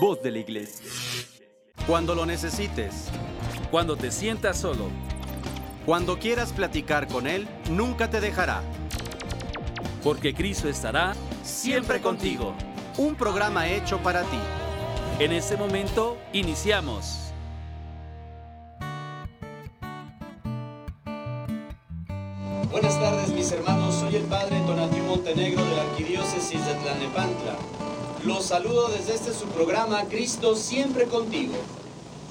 voz de la iglesia. Cuando lo necesites, Cuando te sientas solo, cuando quieras platicar con Él, nunca te dejará. porque Cristo estará siempre contigo. Un programa hecho para ti. En este momento, iniciamos. Los saludo desde este su programa Cristo siempre contigo.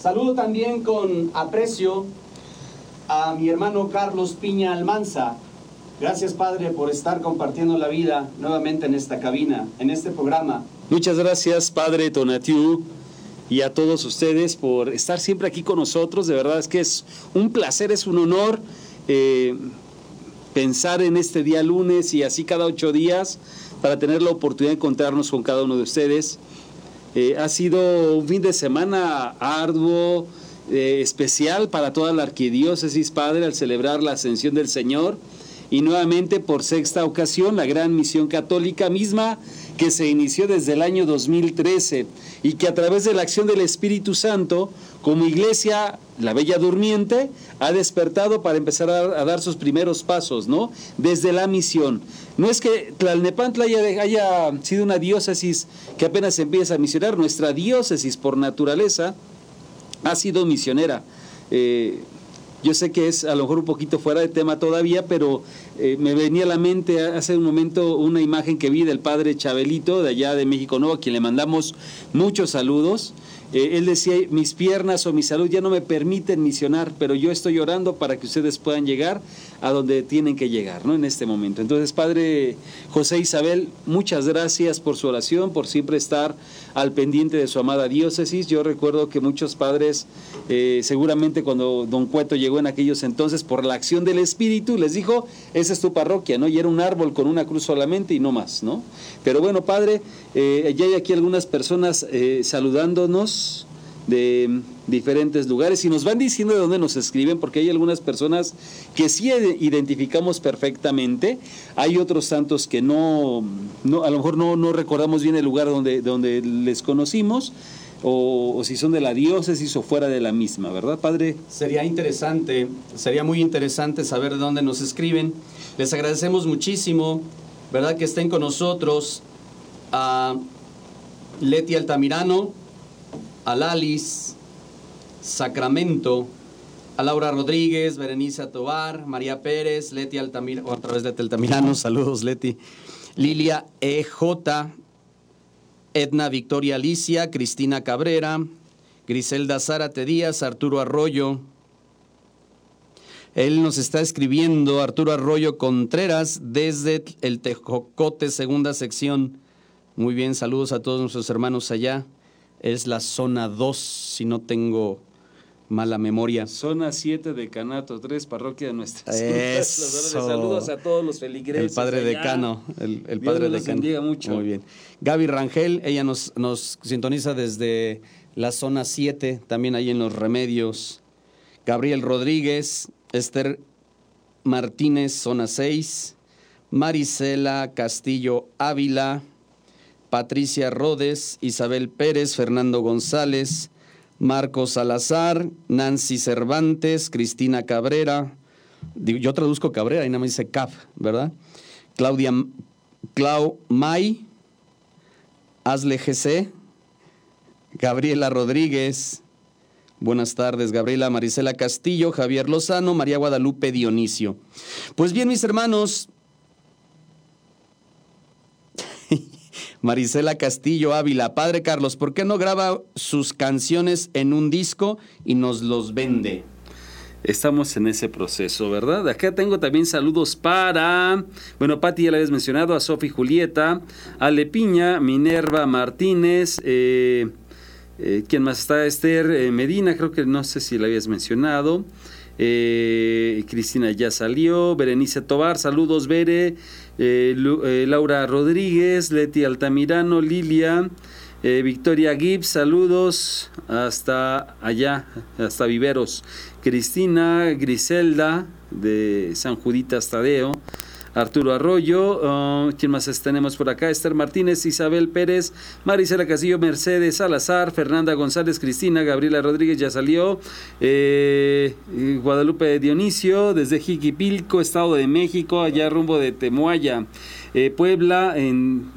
Saludo también con aprecio a mi hermano Carlos Piña Almanza. Gracias padre por estar compartiendo la vida nuevamente en esta cabina, en este programa. Muchas gracias, Padre Tonatiu, y a todos ustedes por estar siempre aquí con nosotros. De verdad es que es un placer, es un honor eh, pensar en este día lunes y así cada ocho días para tener la oportunidad de encontrarnos con cada uno de ustedes. Eh, ha sido un fin de semana arduo, eh, especial para toda la arquidiócesis, Padre, al celebrar la ascensión del Señor y nuevamente por sexta ocasión la gran misión católica misma que se inició desde el año 2013 y que a través de la acción del Espíritu Santo, como iglesia, la Bella Durmiente, ha despertado para empezar a, dar sus primeros pasos, ¿no? Desde la misión. No es que Tlalnepantla haya, haya sido una diócesis que apenas empieza a misionar, nuestra diócesis por naturaleza ha sido misionera. Eh, yo sé que es a lo mejor un poquito fuera de tema todavía, pero eh, me venía a la mente hace un momento una imagen que vi del padre Chabelito de allá de México Nuevo, a quien le mandamos muchos saludos. Eh, él decía, mis piernas o mi salud ya no me permiten misionar, pero yo estoy orando para que ustedes puedan llegar a donde tienen que llegar, ¿no? En este momento. Entonces, Padre José Isabel, muchas gracias por su oración, por siempre estar al pendiente de su amada diócesis. Yo recuerdo que muchos padres, eh, seguramente cuando don Cueto llegó en aquellos entonces, por la acción del Espíritu, les dijo, esa es tu parroquia, ¿no? Y era un árbol con una cruz solamente y no más, ¿no? Pero bueno, Padre, eh, ya hay aquí algunas personas eh, de diferentes lugares y nos van diciendo de dónde nos escriben porque hay algunas personas que sí identificamos perfectamente, hay otros santos que no, no a lo mejor no, no recordamos bien el lugar donde, donde les conocimos o, o si son de la diócesis o fuera de la misma, ¿verdad, Padre? Sería interesante, sería muy interesante saber de dónde nos escriben. Les agradecemos muchísimo, ¿verdad? Que estén con nosotros a Leti Altamirano, a Lalis, Sacramento, a Laura Rodríguez, Berenice Tobar, María Pérez, Leti Altamirano, otra vez Leti Altamirano, saludos Leti, Lilia EJ, Edna Victoria Alicia, Cristina Cabrera, Griselda Zárate Díaz, Arturo Arroyo. Él nos está escribiendo, Arturo Arroyo Contreras, desde el Tejocote, segunda sección. Muy bien, saludos a todos nuestros hermanos allá. Es la zona 2, si no tengo mala memoria. Zona 7 de Canato 3, parroquia de nuestras. Saludos a todos los feligreses. El padre decano, el, el Dios padre decano. bendiga mucho. Muy bien. Gaby Rangel, ella nos, nos sintoniza desde la zona 7, también ahí en Los Remedios. Gabriel Rodríguez, Esther Martínez, zona 6. Marisela Castillo Ávila, Patricia Rodes, Isabel Pérez, Fernando González, Marcos Salazar, Nancy Cervantes, Cristina Cabrera. Yo traduzco Cabrera y nada más dice Cap, ¿verdad? Claudia Clau May, Asle GC, Gabriela Rodríguez, buenas tardes, Gabriela Marisela Castillo, Javier Lozano, María Guadalupe Dionisio. Pues bien, mis hermanos, Marisela Castillo Ávila, Padre Carlos, ¿por qué no graba sus canciones en un disco y nos los vende? Estamos en ese proceso, ¿verdad? Acá tengo también saludos para, bueno, Pati ya la habías mencionado, a Sofi Julieta, Ale Piña, Minerva Martínez, eh, eh, ¿quién más está? Esther eh, Medina, creo que no sé si la habías mencionado. Cristina ya salió, Berenice Tobar, saludos Bere, eh, eh, Laura Rodríguez, Leti Altamirano, Lilia, eh, Victoria Gibbs, saludos hasta allá, hasta Viveros, Cristina Griselda de San Juditas Tadeo, Arturo Arroyo, ah, ¿quién más tenemos por acá? Esther Martínez, Isabel Pérez, Marisela Castillo, Mercedes Salazar, Fernanda González, Cristina, Gabriela Rodríguez ya salió, eh, Guadalupe Dionisio, desde Jiquipilco, Estado de México, allá rumbo de Temuaya, eh, Puebla, en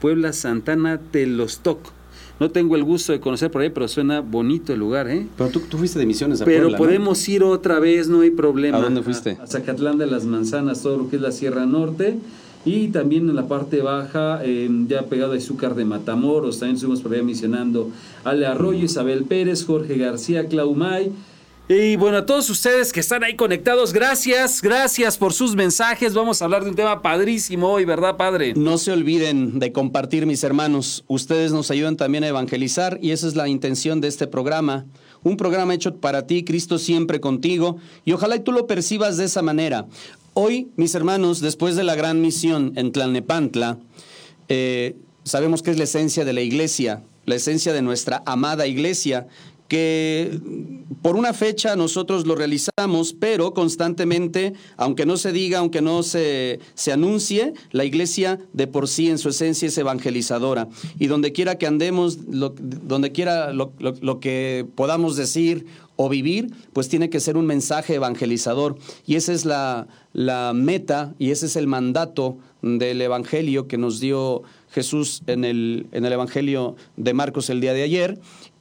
Puebla Santana Telostoc. No tengo el gusto de conocer por ahí, pero suena bonito el lugar, ¿eh? Pero tú, tú fuiste de misiones a Pero Puebla, ¿no? podemos ir otra vez, no hay problema. ¿A dónde fuiste? A, Zacatlán de las Manzanas, todo lo que es la Sierra Norte. Y también en la parte baja, eh, ya pegado a Izúcar de Matamoros, también estuvimos por allá misionando Ale Arroyo, Isabel Pérez, Jorge García, Claumay. Y bueno, a todos ustedes que están ahí conectados, gracias, gracias por sus mensajes. Vamos a hablar de un tema padrísimo hoy, ¿verdad, padre? No se olviden de compartir, mis hermanos. Ustedes nos ayudan también a evangelizar y esa es la intención de este programa. Un programa hecho para ti, Cristo siempre contigo. Y ojalá y tú lo percibas de esa manera. Hoy, mis hermanos, después de la gran misión en Tlalnepantla, eh, sabemos que es la esencia de la iglesia, la esencia de nuestra amada iglesia, que por una fecha nosotros lo realizamos, pero constantemente, aunque no se diga, aunque no se, se anuncie, la iglesia de por sí en su esencia es evangelizadora. Y donde quiera que andemos, donde quiera lo, lo, lo que podamos decir o vivir, pues tiene que ser un mensaje evangelizador. Y esa es la, la meta y ese es el mandato del Evangelio que nos dio Jesús en el, en el Evangelio de Marcos el día de ayer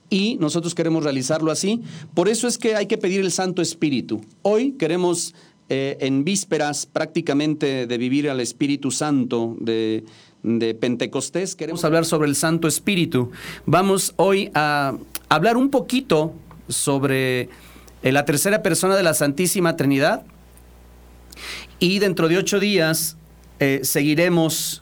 y nosotros queremos realizarlo así. Por eso es que hay que pedir el Santo Espíritu. Hoy queremos, eh, en vísperas prácticamente de vivir al Espíritu Santo de, Pentecostés, queremos hablar sobre el Santo Espíritu. Vamos hoy a hablar un poquito sobre eh, la tercera persona de la Santísima Trinidad y dentro de ocho días eh, seguiremos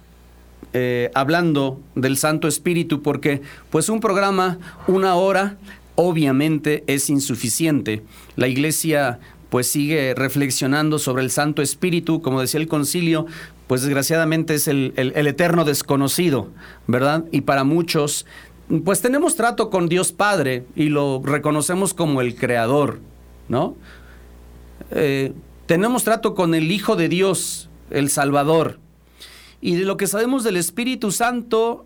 eh, hablando del Santo Espíritu porque pues un programa, una hora, obviamente es insuficiente. La iglesia pues sigue reflexionando sobre el Santo Espíritu, como decía el concilio, pues desgraciadamente es el, el, eterno desconocido, ¿verdad? Y para muchos, pues tenemos trato con Dios Padre y lo reconocemos como el Creador, ¿no? Eh, tenemos trato con el Hijo de Dios, el Salvador. Y de lo que sabemos del Espíritu Santo,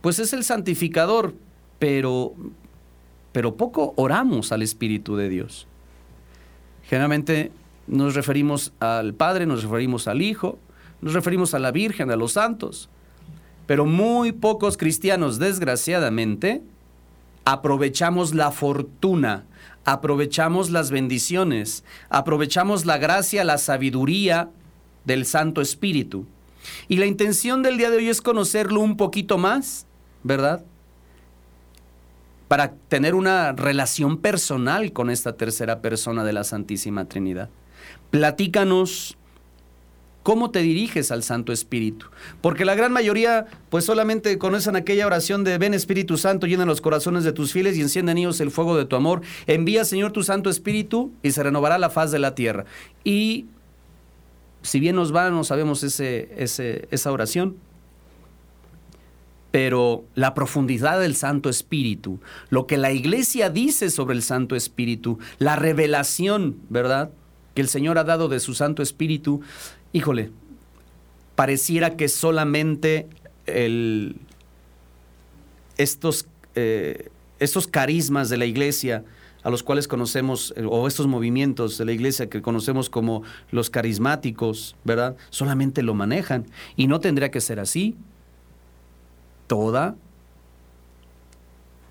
pues es el santificador, pero, pero poco oramos al Espíritu de Dios. Generalmente nos referimos al Padre, nos referimos al Hijo, nos referimos a la Virgen, a los santos, pero muy pocos cristianos, desgraciadamente, aprovechamos la fortuna, aprovechamos las bendiciones, aprovechamos la gracia, la sabiduría del Santo Espíritu. Y la intención del día de hoy es conocerlo un poquito más, ¿verdad? Para tener una relación personal con esta tercera persona de la Santísima Trinidad. Platícanos cómo te diriges al Santo Espíritu. Porque la gran mayoría, pues solamente conocen aquella oración de ven Espíritu Santo, llena los corazones de tus fieles y enciende en ellos el fuego de tu amor. Envía, Señor, tu Santo Espíritu y se renovará la faz de la tierra. Y si bien nos va, no sabemos ese, esa oración, pero la profundidad del Santo Espíritu, lo que la iglesia dice sobre el Santo Espíritu, la revelación, ¿verdad? Que el Señor ha dado de su Santo Espíritu, híjole, pareciera que solamente estos, eh, estos carismas de la iglesia, a los cuales conocemos, o estos movimientos de la iglesia que conocemos como los carismáticos, ¿verdad? Solamente lo manejan. Y no tendría que ser así. Toda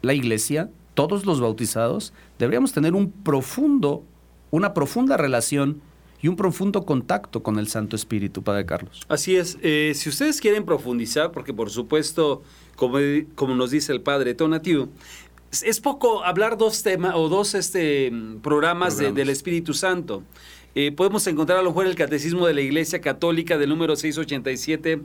la iglesia, todos los bautizados, deberíamos tener un profundo, una profunda relación y un profundo contacto con el Santo Espíritu, Padre Carlos. Así es. Eh, si ustedes quieren profundizar, porque por supuesto, como, como nos dice el Padre Tonatiu, es poco hablar dos temas o dos este, programas, programas. De, del Espíritu Santo. Eh, podemos encontrar a lo mejor el Catecismo de la Iglesia Católica del número 687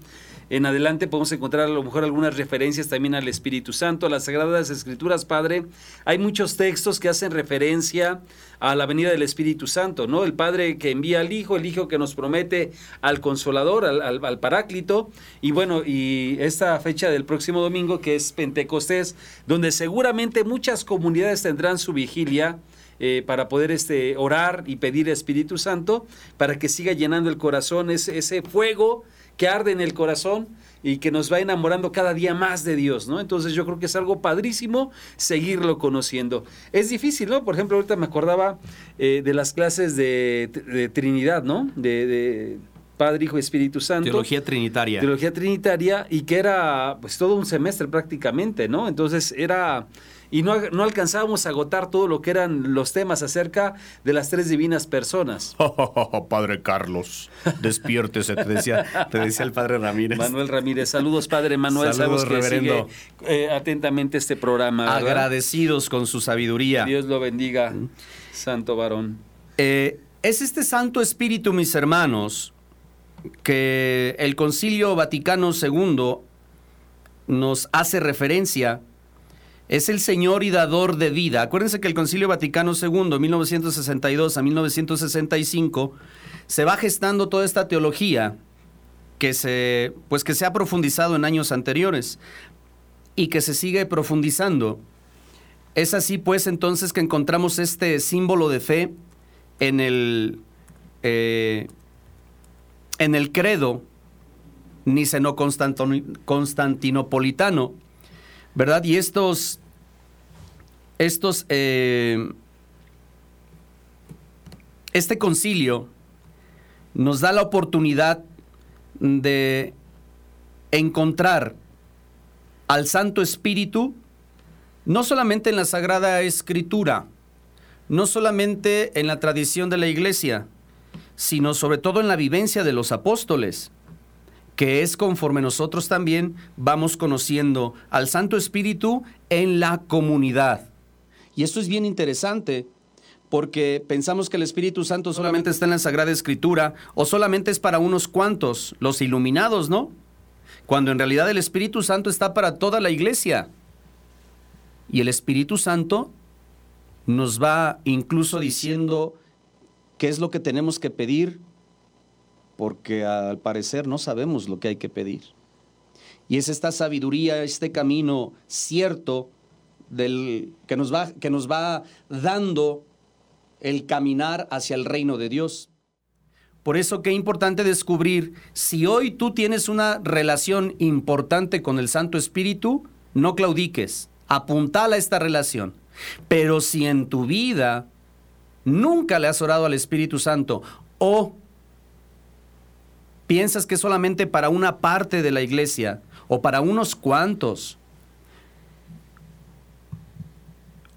en adelante podemos encontrar a lo mejor algunas referencias también al Espíritu Santo, a las Sagradas Escrituras, Padre. Hay muchos textos que hacen referencia a la venida del Espíritu Santo, ¿no? El Padre que envía al Hijo, el Hijo que nos promete al Consolador, al, Paráclito, y bueno, y esta fecha del próximo domingo que es Pentecostés, donde seguramente muchas comunidades tendrán su vigilia eh, para poder este, orar y pedir Espíritu Santo para que siga llenando el corazón, ese fuego que arde en el corazón y que nos va enamorando cada día más de Dios, ¿no? Entonces yo creo que es algo padrísimo seguirlo conociendo. Es difícil, ¿no? Por ejemplo, ahorita me acordaba eh, de las clases de, Trinidad, ¿no? de, Padre, Hijo y Espíritu Santo. Teología trinitaria. Teología trinitaria y que era pues todo un semestre prácticamente, ¿no? Entonces era y no, no, alcanzábamos a agotar todo lo que eran los temas acerca de las tres divinas personas. padre Carlos, despiértese, te decía, te decía el padre Ramírez. Manuel Ramírez, saludos Padre Manuel, saludos, que reverendo. Sigue, eh, atentamente este programa. Agradecidos con su sabiduría. Dios lo bendiga, santo varón. Eh, es este Santo Espíritu, mis hermanos, que el Concilio Vaticano II nos hace referencia es el Señor y dador de vida. Acuérdense que el Concilio Vaticano II, 1962 a 1965, se va gestando toda esta teología que se, pues que se ha profundizado en años anteriores y que se sigue profundizando. Es así, pues, entonces que encontramos este símbolo de fe en el, eh, en el credo niceno-constantinopolitano, ¿verdad? Y estos estos, eh, este concilio nos da la oportunidad de encontrar al Santo Espíritu no solamente en la Sagrada Escritura, no solamente en la tradición de la Iglesia, sino sobre todo en la vivencia de los apóstoles, que es conforme nosotros también vamos conociendo al Santo Espíritu en la comunidad. Y esto es bien interesante porque pensamos que el Espíritu Santo solamente está en la Sagrada Escritura o solamente es para unos cuantos, los iluminados, ¿no? Cuando en realidad el Espíritu Santo está para toda la iglesia. Y el Espíritu Santo nos va incluso diciendo qué es lo que tenemos que pedir, porque al parecer no sabemos lo que hay que pedir. Y es esta sabiduría, este camino cierto del, que, nos va, que nos va dando el caminar hacia el reino de Dios. Por eso qué importante descubrir, si hoy tú tienes una relación importante con el Santo Espíritu, no claudiques, apuntala esta relación. Pero si en tu vida nunca le has orado al Espíritu Santo o piensas que solamente para una parte de la iglesia o para unos cuantos,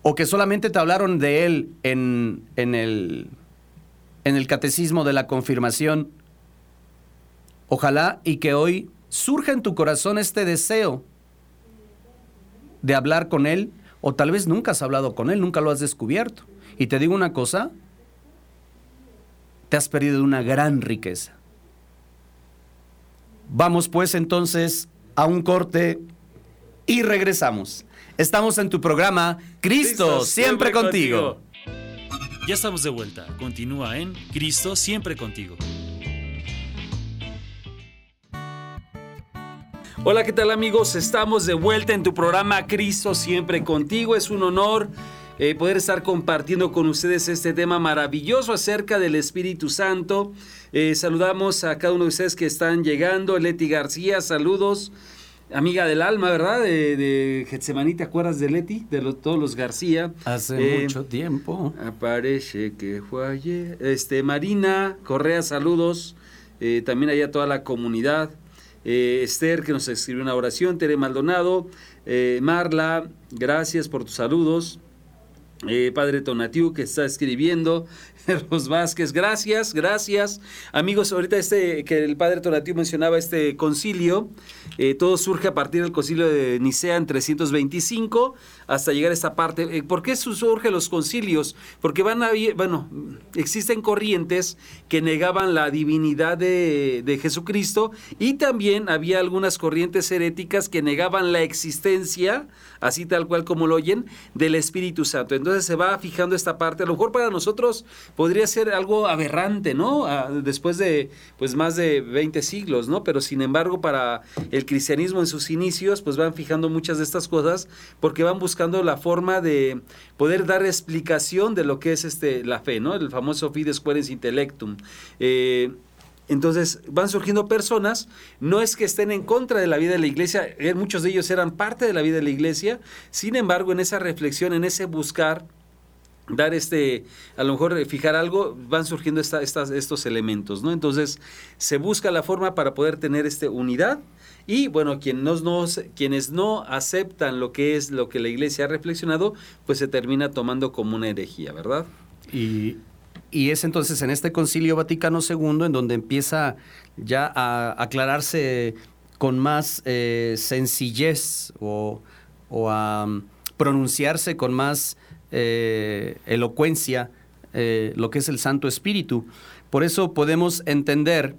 o que solamente te hablaron de él en, en, el, en el catecismo de la confirmación. Ojalá y que hoy surja en tu corazón este deseo de hablar con Él, o tal vez nunca has hablado con Él, nunca lo has descubierto. Y te digo una cosa, te has perdido una gran riqueza. Vamos pues entonces a un corte y regresamos. Estamos en tu programa Cristo, siempre, contigo. Ya estamos de vuelta. Continúa en Cristo siempre contigo. Hola, ¿qué tal amigos? Estamos de vuelta en tu programa Cristo siempre contigo. Es un honor eh, poder estar compartiendo con ustedes este tema maravilloso acerca del Espíritu Santo. Eh, saludamos a cada uno de ustedes que están llegando. Leti García, saludos amiga del alma, ¿verdad? De, de Getsemaní, ¿te acuerdas de Leti? De todos los García. Hace eh, mucho tiempo. Aparece que fue ayer. Este, Marina Correa, saludos. También allá toda la comunidad. Eh, Esther, que nos escribió una oración. Tere Maldonado. Marla, gracias por tus saludos. Padre Tonatiu, que está escribiendo. Los Vázquez, gracias, gracias. Amigos, ahorita este que el padre Tonatiu mencionaba este concilio, eh, todo surge a partir del concilio de Nicea en 325 hasta llegar a esta parte. Eh, ¿Por qué surgen los concilios? Porque van a, bueno, existen corrientes que negaban la divinidad de, de Jesucristo y también había algunas corrientes heréticas que negaban la existencia, así tal cual como lo oyen, del Espíritu Santo. Entonces se va fijando esta parte. A lo mejor para nosotros podría ser algo aberrante, ¿no? después de pues más de 20 siglos, ¿no? Pero sin embargo para el cristianismo en sus inicios pues van fijando muchas de estas cosas porque van buscando la forma de poder dar explicación de lo que es este la fe, ¿no? El famoso fides querens intellectum. Eh, entonces van surgiendo personas, no es que estén en contra de la vida de la iglesia, eh, muchos de ellos eran parte de la vida de la iglesia, sin embargo en esa reflexión, en ese buscar, dar este, a lo mejor eh, fijar algo, van surgiendo estas, estos elementos, ¿no? Entonces se busca la forma para poder tener esta unidad y bueno, quienes no, quienes no aceptan lo que es lo que la iglesia ha reflexionado, pues se termina tomando como una herejía, ¿verdad? Y y es entonces en este Concilio Vaticano II en donde empieza ya a aclararse con más eh, sencillez o, a mm, pronunciarse con más eh, elocuencia eh, lo que es el Santo Espíritu. Por eso podemos entender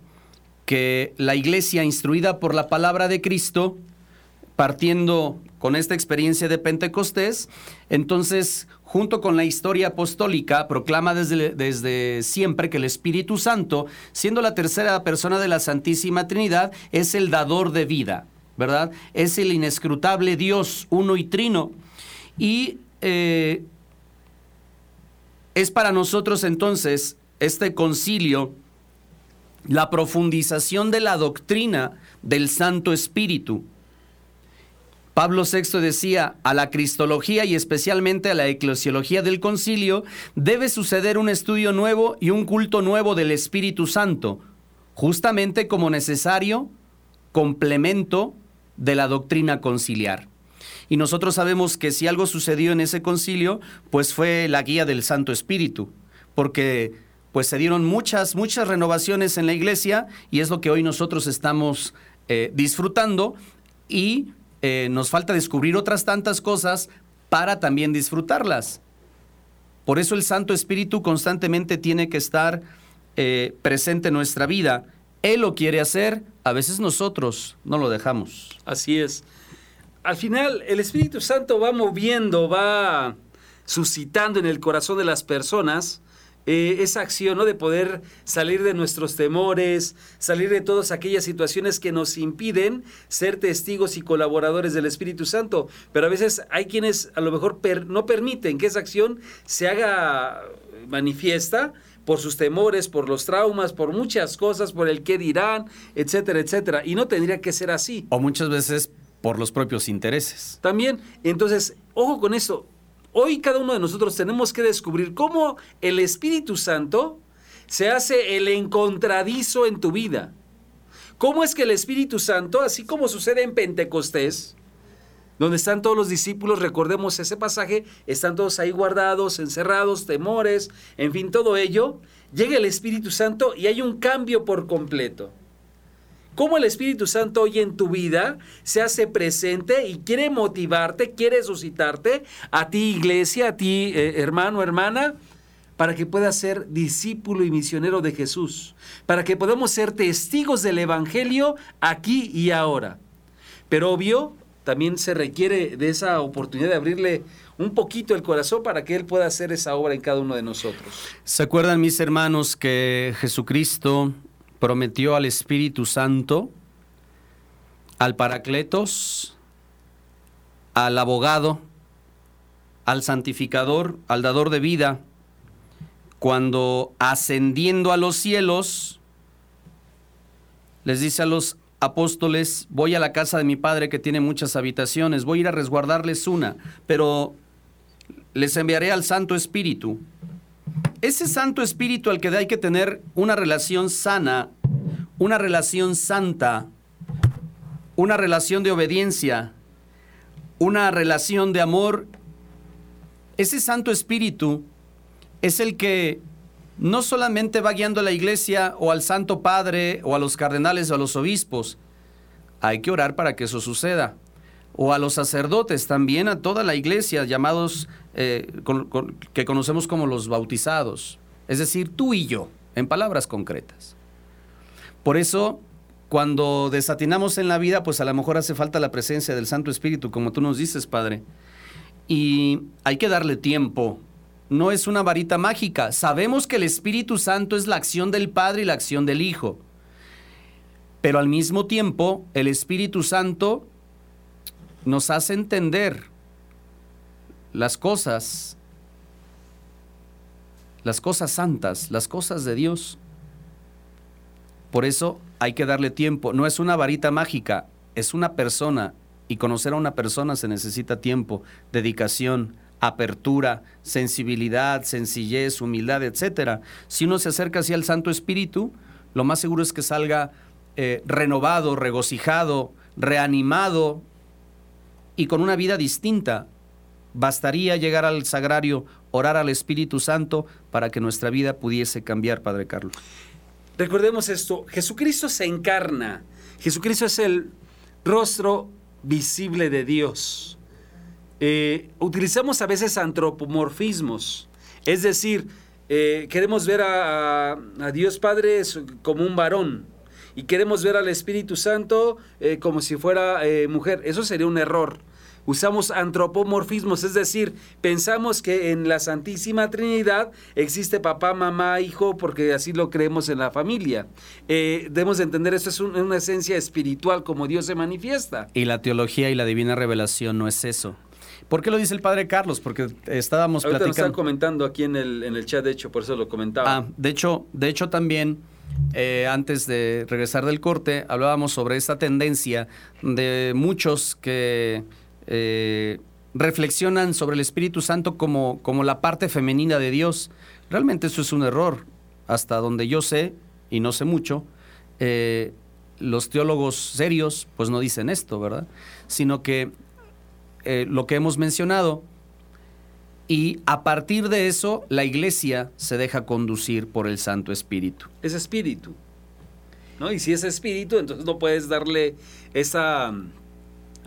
que la iglesia instruida por la palabra de Cristo, partiendo con esta experiencia de Pentecostés, entonces junto con la historia apostólica, proclama desde, desde, siempre que el Espíritu Santo, siendo la tercera persona de la Santísima Trinidad, es el dador de vida, ¿verdad? Es el inescrutable Dios, uno y trino. Y eh, es para nosotros entonces este concilio la profundización de la doctrina del Santo Espíritu Pablo VI decía, a la cristología y especialmente a la eclesiología del concilio debe suceder un estudio nuevo y un culto nuevo del Espíritu Santo, justamente como necesario complemento de la doctrina conciliar. Y nosotros sabemos que si algo sucedió en ese concilio, pues fue la guía del Santo Espíritu, porque pues se dieron muchas, muchas renovaciones en la iglesia y es lo que hoy nosotros estamos eh, disfrutando y eh, nos falta descubrir otras tantas cosas para también disfrutarlas. Por eso el Santo Espíritu constantemente tiene que estar eh, presente en nuestra vida. Él lo quiere hacer, a veces nosotros no lo dejamos. Así es. Al final, el Espíritu Santo va moviendo, va suscitando en el corazón de las personas eh, esa acción ¿no? de poder salir de nuestros temores, salir de todas aquellas situaciones que nos impiden ser testigos y colaboradores del Espíritu Santo. Pero a veces hay quienes a lo mejor no permiten que esa acción se haga manifiesta por sus temores, por los traumas, por muchas cosas, por el qué dirán, etcétera, etcétera. Y no tendría que ser así. O muchas veces por los propios intereses. También, entonces, ojo con eso, hoy cada uno de nosotros tenemos que descubrir cómo el Espíritu Santo se hace el encontradizo en tu vida. ¿Cómo es que el Espíritu Santo, así como sucede en Pentecostés, donde están todos los discípulos, recordemos ese pasaje, están todos ahí guardados, encerrados, temores, en fin, todo ello, llega el Espíritu Santo y hay un cambio por completo cómo el Espíritu Santo hoy en tu vida se hace presente y quiere motivarte, quiere suscitarte a ti iglesia, a ti eh, hermano, hermana, para que puedas ser discípulo y misionero de Jesús, para que podamos ser testigos del Evangelio aquí y ahora. Pero obvio, también se requiere de esa oportunidad de abrirle un poquito el corazón para que Él pueda hacer esa obra en cada uno de nosotros. ¿Se acuerdan mis hermanos que Jesucristo prometió al Espíritu Santo, al Paracletos, al abogado, al santificador, al dador de vida, cuando ascendiendo a los cielos, les dice a los apóstoles, voy a la casa de mi padre que tiene muchas habitaciones, voy a ir a resguardarles una, pero les enviaré al Santo Espíritu, ese Santo Espíritu al que hay que tener una relación sana, una relación santa, una relación de obediencia, una relación de amor, ese Santo Espíritu es el que no solamente va guiando a la iglesia o al Santo Padre o a los cardenales o a los obispos, hay que orar para que eso suceda o a los sacerdotes, también a toda la iglesia, llamados, eh, que conocemos como los bautizados, es decir, tú y yo, en palabras concretas. Por eso, cuando desatinamos en la vida, pues a lo mejor hace falta la presencia del Santo Espíritu, como tú nos dices, Padre. y hay que darle tiempo. No es una varita mágica. Sabemos que el Espíritu Santo es la acción del Padre y la acción del Hijo. Pero al mismo tiempo, el Espíritu Santo nos hace entender las cosas, las cosas santas, las cosas de Dios. Por eso hay que darle tiempo. No es una varita mágica, es una persona. Y conocer a una persona se necesita tiempo, dedicación, apertura, sensibilidad, sencillez, humildad, etc. Si uno se acerca así al Santo Espíritu, lo más seguro es que salga eh, renovado, regocijado, reanimado y con una vida distinta. Bastaría llegar al sagrario, orar al Espíritu Santo para que nuestra vida pudiese cambiar, Padre Carlos. Recordemos esto, Jesucristo se encarna, Jesucristo es el rostro visible de Dios. Eh, utilizamos a veces antropomorfismos, es decir, eh, queremos ver a, Dios Padre como un varón y queremos ver al Espíritu Santo eh, como si fuera mujer. Eso sería un error usamos antropomorfismos, es decir, pensamos que en la Santísima Trinidad existe papá, mamá, hijo, porque así lo creemos en la familia. Eh, debemos entender, esto es una esencia espiritual como Dios se manifiesta. Y la teología y la divina revelación no es eso. ¿Por qué lo dice el padre Carlos? Porque estábamos Ahorita platicando. están comentando aquí en el, en el chat, de hecho, por eso lo comentaba. Ah, de hecho, de hecho también, eh, antes de regresar del corte, hablábamos sobre esta tendencia de muchos que eh, reflexionan sobre el Espíritu Santo como, como la parte femenina de Dios. Realmente eso es un error. Hasta donde yo sé, y no sé mucho, eh, los teólogos serios pues no dicen esto, ¿verdad? Sino que lo que hemos mencionado, y a partir de eso la iglesia se deja conducir por el Santo Espíritu. Es espíritu. ¿no? Y si es espíritu, entonces no puedes darle esa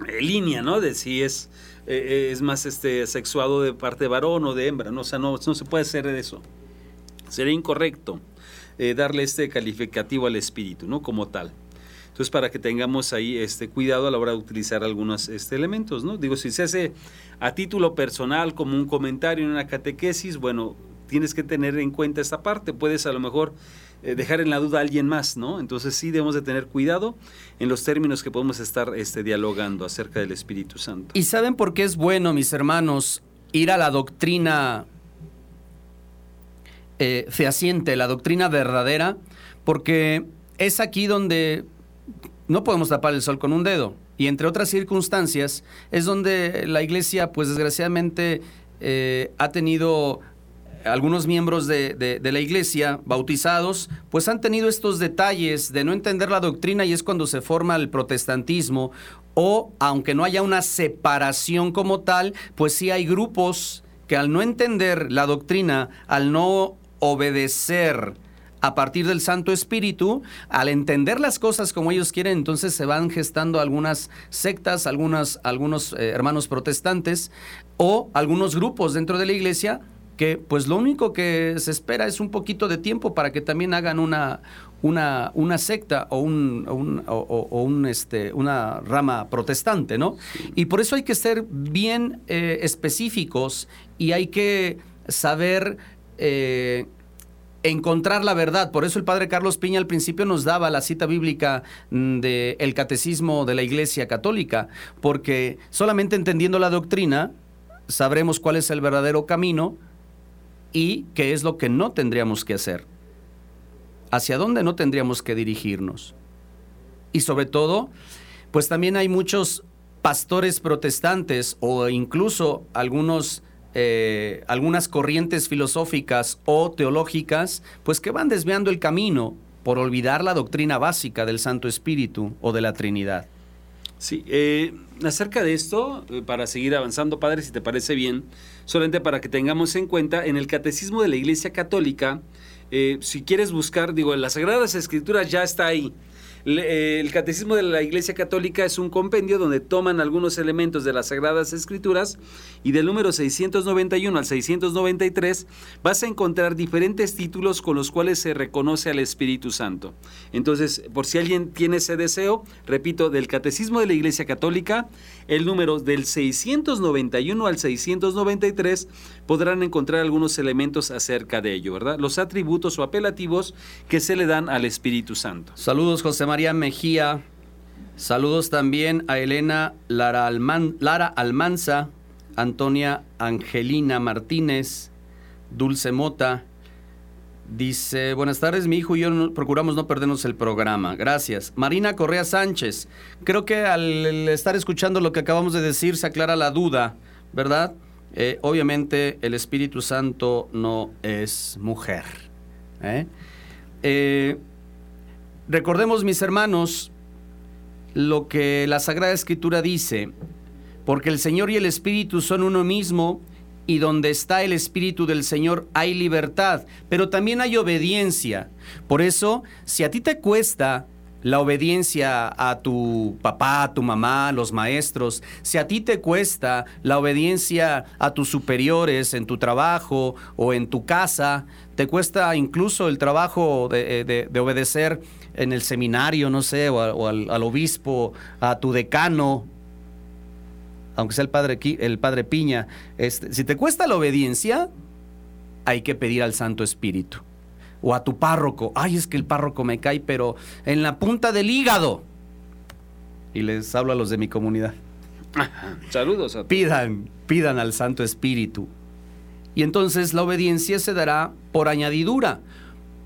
eh, línea, ¿no? De si es, eh, eh, es más este, sexuado de parte de varón o de hembra, ¿no? O sea, no, no se puede hacer eso. Sería incorrecto darle este calificativo al espíritu, ¿no? Como tal. Entonces, para que tengamos ahí este cuidado a la hora de utilizar algunos este, elementos, ¿no? Digo, si se hace a título personal como un comentario en una catequesis, bueno, tienes que tener en cuenta esta parte. Puedes a lo mejor eh, dejar en la duda a alguien más, ¿no? Entonces sí debemos de tener cuidado en los términos que podemos estar este, dialogando acerca del Espíritu Santo. ¿Y saben por qué es bueno, mis hermanos, ir a la doctrina eh, fehaciente, la doctrina verdadera? Porque es aquí donde no podemos tapar el sol con un dedo. Y entre otras circunstancias es donde la iglesia, pues desgraciadamente, eh, ha tenido algunos miembros de, la iglesia bautizados, pues han tenido estos detalles de no entender la doctrina y es cuando se forma el protestantismo, o aunque no haya una separación como tal, pues sí hay grupos que al no entender la doctrina, al no obedecer, a partir del Santo Espíritu, al entender las cosas como ellos quieren, entonces se van gestando algunas sectas, algunas, algunos eh, hermanos protestantes o algunos grupos dentro de la iglesia que pues lo único que se espera es un poquito de tiempo para que también hagan una, una, una secta o, un, o, un, este, una rama protestante, ¿no? Y por eso hay que ser bien eh, específicos y hay que saber... Eh, encontrar la verdad. Por eso el padre Carlos Piña al principio nos daba la cita bíblica mm, del catecismo de la Iglesia Católica, porque solamente entendiendo la doctrina sabremos cuál es el verdadero camino y qué es lo que no tendríamos que hacer, hacia dónde no tendríamos que dirigirnos. Y sobre todo, pues también hay muchos pastores protestantes o incluso algunos, eh, algunas corrientes filosóficas o teológicas, pues que van desviando el camino por olvidar la doctrina básica del Santo Espíritu o de la Trinidad. Sí, eh, acerca de esto, eh, para seguir avanzando, Padre, si te parece bien, solamente para que tengamos en cuenta, en el Catecismo de la Iglesia Católica, si quieres buscar, digo, en las Sagradas Escrituras ya está ahí, el Catecismo de la Iglesia Católica es un compendio donde toman algunos elementos de las Sagradas Escrituras y del número 691 al 693 vas a encontrar diferentes títulos con los cuales se reconoce al Espíritu Santo. Entonces, por si alguien tiene ese deseo, repito, del Catecismo de la Iglesia Católica, el número del 691 al 693 podrán encontrar algunos elementos acerca de ello, ¿verdad? Los atributos o apelativos que se le dan al Espíritu Santo. Saludos José María Mejía. Saludos también a Elena Lara, Almanza, Antonia Angelina Martínez, Dulce Mota. Dice, buenas tardes, mi hijo y yo procuramos no perdernos el programa. Gracias. Marina Correa Sánchez, creo que al estar escuchando lo que acabamos de decir se aclara la duda, ¿verdad? Eh, obviamente el Espíritu Santo no es mujer. ¿eh? Eh, recordemos, mis hermanos, lo que la Sagrada Escritura dice, porque el Señor y el Espíritu son uno mismo, y donde está el Espíritu del Señor hay libertad, pero también hay obediencia. Por eso, si a ti te cuesta la obediencia a tu papá, a tu mamá, a los maestros, si a ti te cuesta la obediencia a tus superiores en tu trabajo o en tu casa, te cuesta incluso el trabajo de, eh, obedecer en el seminario, no sé, o, al, obispo, a tu decano, aunque sea el padre, el padre Piña, este, si te cuesta la obediencia, hay que pedir al Santo Espíritu o a tu párroco. Ay, es que el párroco me cae, pero en la punta del hígado. Y les hablo a los de mi comunidad. Saludos a Pidan, pidan al Santo Espíritu. Y entonces la obediencia se dará por añadidura,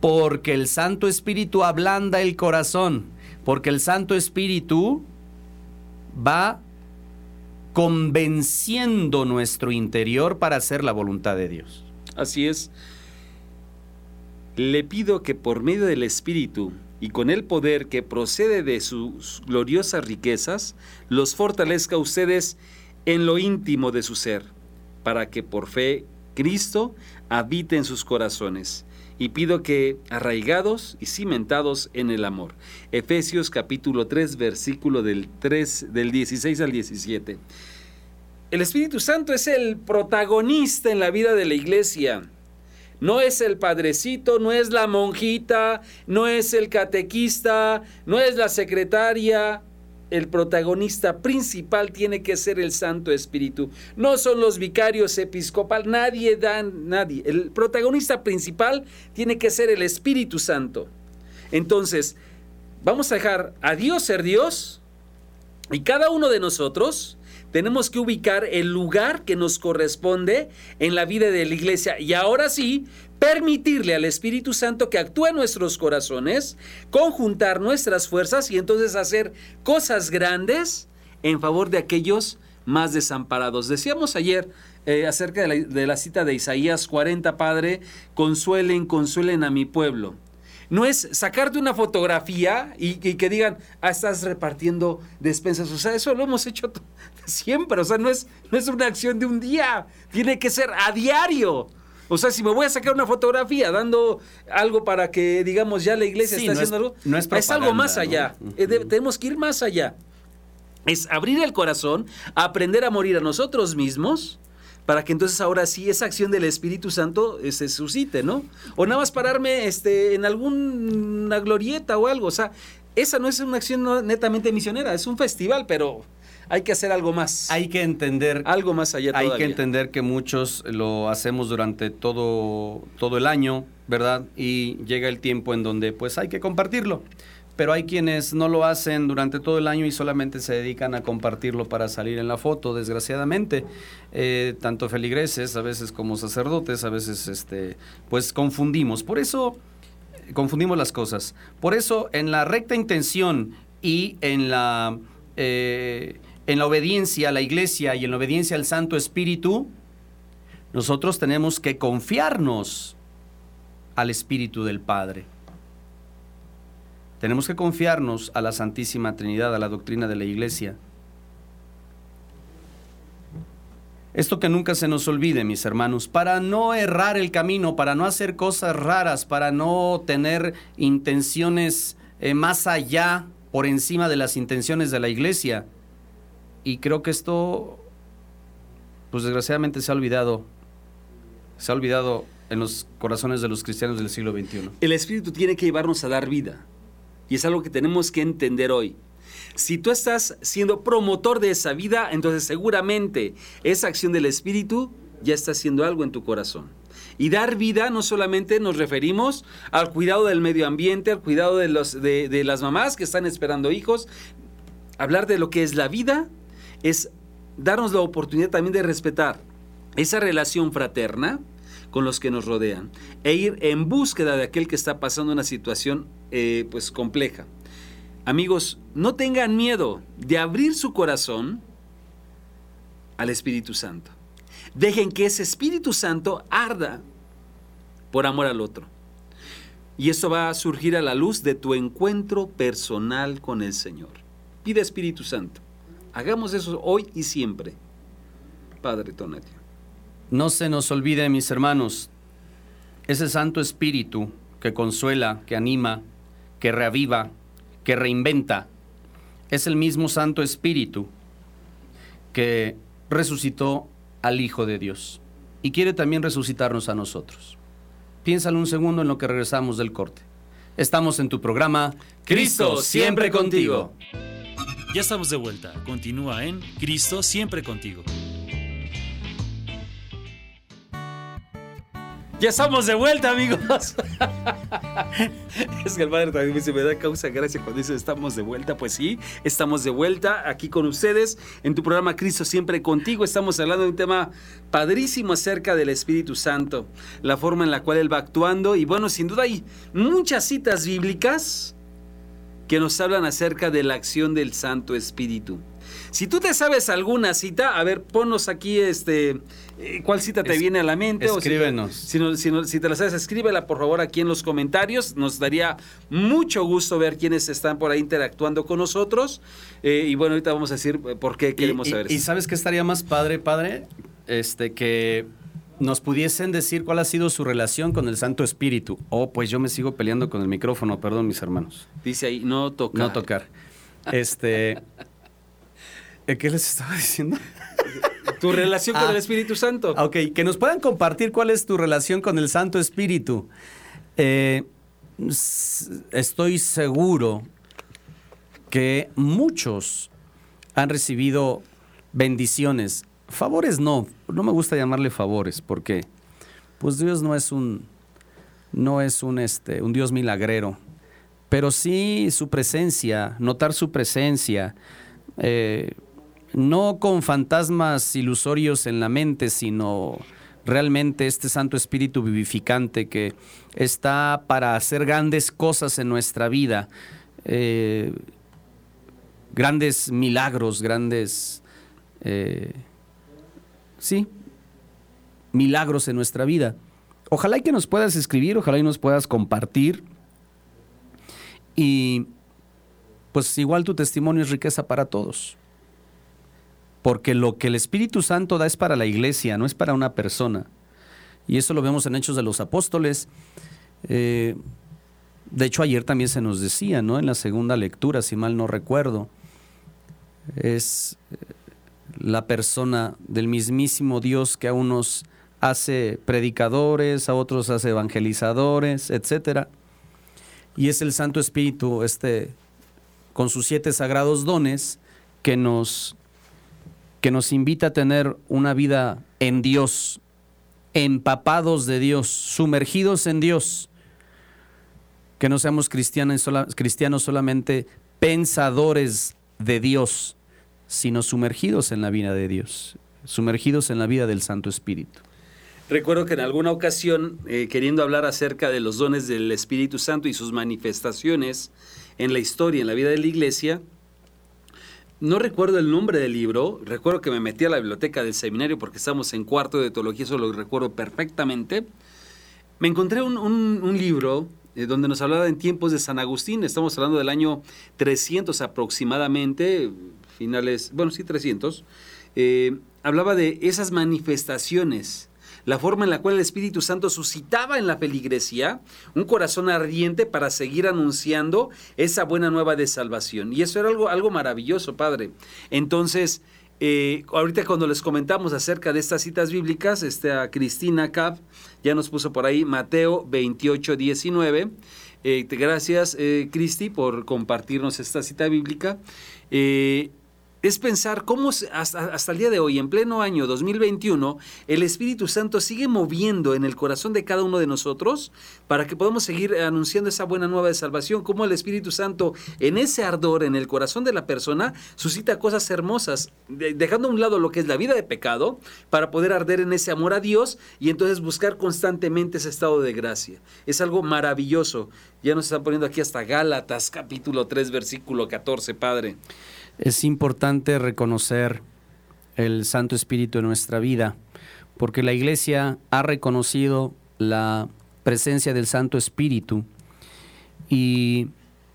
porque el Santo Espíritu ablanda el corazón, porque el Santo Espíritu va convenciendo nuestro interior para hacer la voluntad de Dios. Así es le pido que por medio del Espíritu y con el poder que procede de sus gloriosas riquezas, los fortalezca a ustedes en lo íntimo de su ser, para que por fe Cristo habite en sus corazones. Y pido que arraigados y cimentados en el amor. Efesios capítulo 3, versículo del, 3, del 16 al 17. El Espíritu Santo es el protagonista en la vida de la iglesia. No es el padrecito, no es la monjita, no es el catequista, no es la secretaria. El protagonista principal tiene que ser el Santo Espíritu. No son los vicarios episcopal, nadie dan, nadie. El protagonista principal tiene que ser el Espíritu Santo. Entonces, vamos a dejar a Dios ser Dios y cada uno de nosotros tenemos que ubicar el lugar que nos corresponde en la vida de la iglesia y ahora sí, permitirle al Espíritu Santo que actúe en nuestros corazones, conjuntar nuestras fuerzas y entonces hacer cosas grandes en favor de aquellos más desamparados. Decíamos ayer eh, acerca de la, cita de Isaías 40, Padre, consuelen, consuelen a mi pueblo no es sacarte una fotografía y, que digan, ah, estás repartiendo despensas. O sea, eso lo hemos hecho siempre. O sea, no es, no es una acción de un día. Tiene que ser a diario. O sea, si me voy a sacar una fotografía dando algo para que, digamos, ya la iglesia está haciendo algo, no es, algo más allá. Eh, tenemos que ir más allá. Es abrir el corazón, aprender a morir a nosotros mismos para que entonces ahora sí esa acción del Espíritu Santo se suscite, ¿no? O nada más pararme este, en alguna glorieta o algo, o sea, esa no es una acción netamente misionera, es un festival, pero hay que hacer algo más. Hay que entender algo más allá. Hay que entender que muchos lo hacemos durante todo todo el año, ¿verdad? Y llega el tiempo en donde pues hay que compartirlo pero hay quienes no lo hacen durante todo el año y solamente se dedican a compartirlo para salir en la foto, desgraciadamente. Eh, tanto feligreses, a veces como sacerdotes, a veces este, pues confundimos. Por eso confundimos las cosas. Por eso en la recta intención y en la, eh, en la obediencia a la iglesia y en la obediencia al Santo Espíritu, nosotros tenemos que confiarnos al Espíritu del Padre. Tenemos que confiarnos a la Santísima Trinidad, a la doctrina de la Iglesia. Esto que nunca se nos olvide, mis hermanos, para no errar el camino, para no hacer cosas raras, para no tener intenciones eh, más allá, por encima de las intenciones de la iglesia. Y creo que esto, pues desgraciadamente se ha olvidado, se ha olvidado en los corazones de los cristianos del siglo XXI. El Espíritu tiene que llevarnos a dar vida. Y es algo que tenemos que entender hoy. Si tú estás siendo promotor de esa vida, entonces seguramente esa acción del Espíritu ya está haciendo algo en tu corazón. Y dar vida no solamente nos referimos al cuidado del medio ambiente, al cuidado de, los, de, las mamás que están esperando hijos. Hablar de lo que es la vida es darnos la oportunidad también de respetar esa relación fraterna con los que nos rodean e ir en búsqueda de aquel que está pasando una situación eh, pues compleja. Amigos, no tengan miedo de abrir su corazón al Espíritu Santo. Dejen que ese Espíritu Santo arda por amor al otro. Y esto va a surgir a la luz de tu encuentro personal con el Señor. Pide Espíritu Santo. Hagamos eso hoy y siempre. Padre Tonatio. No se nos olvide, mis hermanos, ese Santo Espíritu que consuela, que anima, que reaviva, que reinventa, es el mismo Santo Espíritu que resucitó al Hijo de Dios y quiere también resucitarnos a nosotros. Piénsalo un segundo en lo que regresamos del corte. Estamos en tu programa Cristo siempre contigo. Ya estamos de vuelta. Continúa en Cristo siempre contigo. Ya estamos de vuelta, amigos. es que el padre también me me da causa gracia cuando dice estamos de vuelta. Pues sí, estamos de vuelta aquí con ustedes en tu programa Cristo siempre contigo. Estamos hablando de un tema padrísimo acerca del Espíritu Santo, la forma en la cual Él va actuando. Y bueno, sin duda hay muchas citas bíblicas que nos hablan acerca de la acción del Santo Espíritu. Si tú te sabes alguna cita, a ver, ponnos aquí este, eh, ¿cuál cita te viene a la mente? Escríbenos. si, si, te la sabes, escríbela por favor aquí en los comentarios. Nos daría mucho gusto ver quiénes están por ahí interactuando con nosotros. Eh, y bueno, ahorita vamos a decir eh, por qué queremos saber. Y, y sabes qué estaría más padre, padre, este que nos pudiesen decir cuál ha sido su relación con el Santo Espíritu. Oh, pues yo me sigo peleando con el micrófono, perdón, mis hermanos. Dice ahí, no tocar. No tocar. Este. ¿Qué les estaba diciendo? Tu relación con el ah, Espíritu Santo. Ok, que nos puedan compartir cuál es tu relación con el Santo Espíritu. Eh, estoy seguro que muchos han recibido bendiciones. Favores no, no me gusta llamarle favores, porque pues Dios no es un no es un este un Dios milagrero, pero sí su presencia, notar su presencia, eh, no con fantasmas ilusorios en la mente, sino realmente este Santo Espíritu vivificante que está para hacer grandes cosas en nuestra vida, eh, grandes milagros, grandes, eh, sí, milagros en nuestra vida. Ojalá y que nos puedas escribir, ojalá y nos puedas compartir. Y pues igual tu testimonio es riqueza para todos porque lo que el Espíritu Santo da es para la iglesia, no es para una persona. Y eso lo vemos en Hechos de los Apóstoles. Eh, de hecho, ayer también se nos decía, ¿no? En la segunda lectura, si mal no recuerdo, es la persona del mismísimo Dios que a unos hace predicadores, a otros hace evangelizadores, etc. Y es el Santo Espíritu, este, con sus siete sagrados dones, que nos que nos invita a tener una vida en Dios, empapados de Dios, sumergidos en Dios. Que no seamos cristianos, cristianos solamente pensadores de Dios, sino sumergidos en la vida de Dios, sumergidos en la vida del Santo Espíritu. Recuerdo que en alguna ocasión, eh, queriendo hablar acerca de los dones del Espíritu Santo y sus manifestaciones en la historia, en la vida de la iglesia, no recuerdo el nombre del libro, recuerdo que me metí a la biblioteca del seminario porque estamos en cuarto de teología, eso lo recuerdo perfectamente. Me encontré un, libro eh, donde nos hablaba en tiempos de San Agustín, estamos hablando del año 300 aproximadamente, finales, bueno, sí, 300, eh, hablaba de esas manifestaciones, la forma en la cual el Espíritu Santo suscitaba en la feligresía un corazón ardiente para seguir anunciando esa buena nueva de salvación. Y eso era algo, algo maravilloso, Padre. Entonces, eh, ahorita cuando les comentamos acerca de estas citas bíblicas, este, a Cristina Cap ya nos puso por ahí Mateo 28, 19. Eh, gracias, Cristi, por compartirnos esta cita bíblica. Es pensar cómo hasta, el día de hoy, en pleno año 2021, el Espíritu Santo sigue moviendo en el corazón de cada uno de nosotros para que podamos seguir anunciando esa buena nueva de salvación, cómo el Espíritu Santo en ese ardor en el corazón de la persona suscita cosas hermosas, dejando a un lado lo que es la vida de pecado para poder arder en ese amor a Dios y entonces buscar constantemente ese estado de gracia. Es algo maravilloso. Ya nos están poniendo aquí hasta Gálatas capítulo 3 versículo 14, Padre es importante reconocer el Santo Espíritu en nuestra vida, porque la Iglesia ha reconocido la presencia del Santo Espíritu y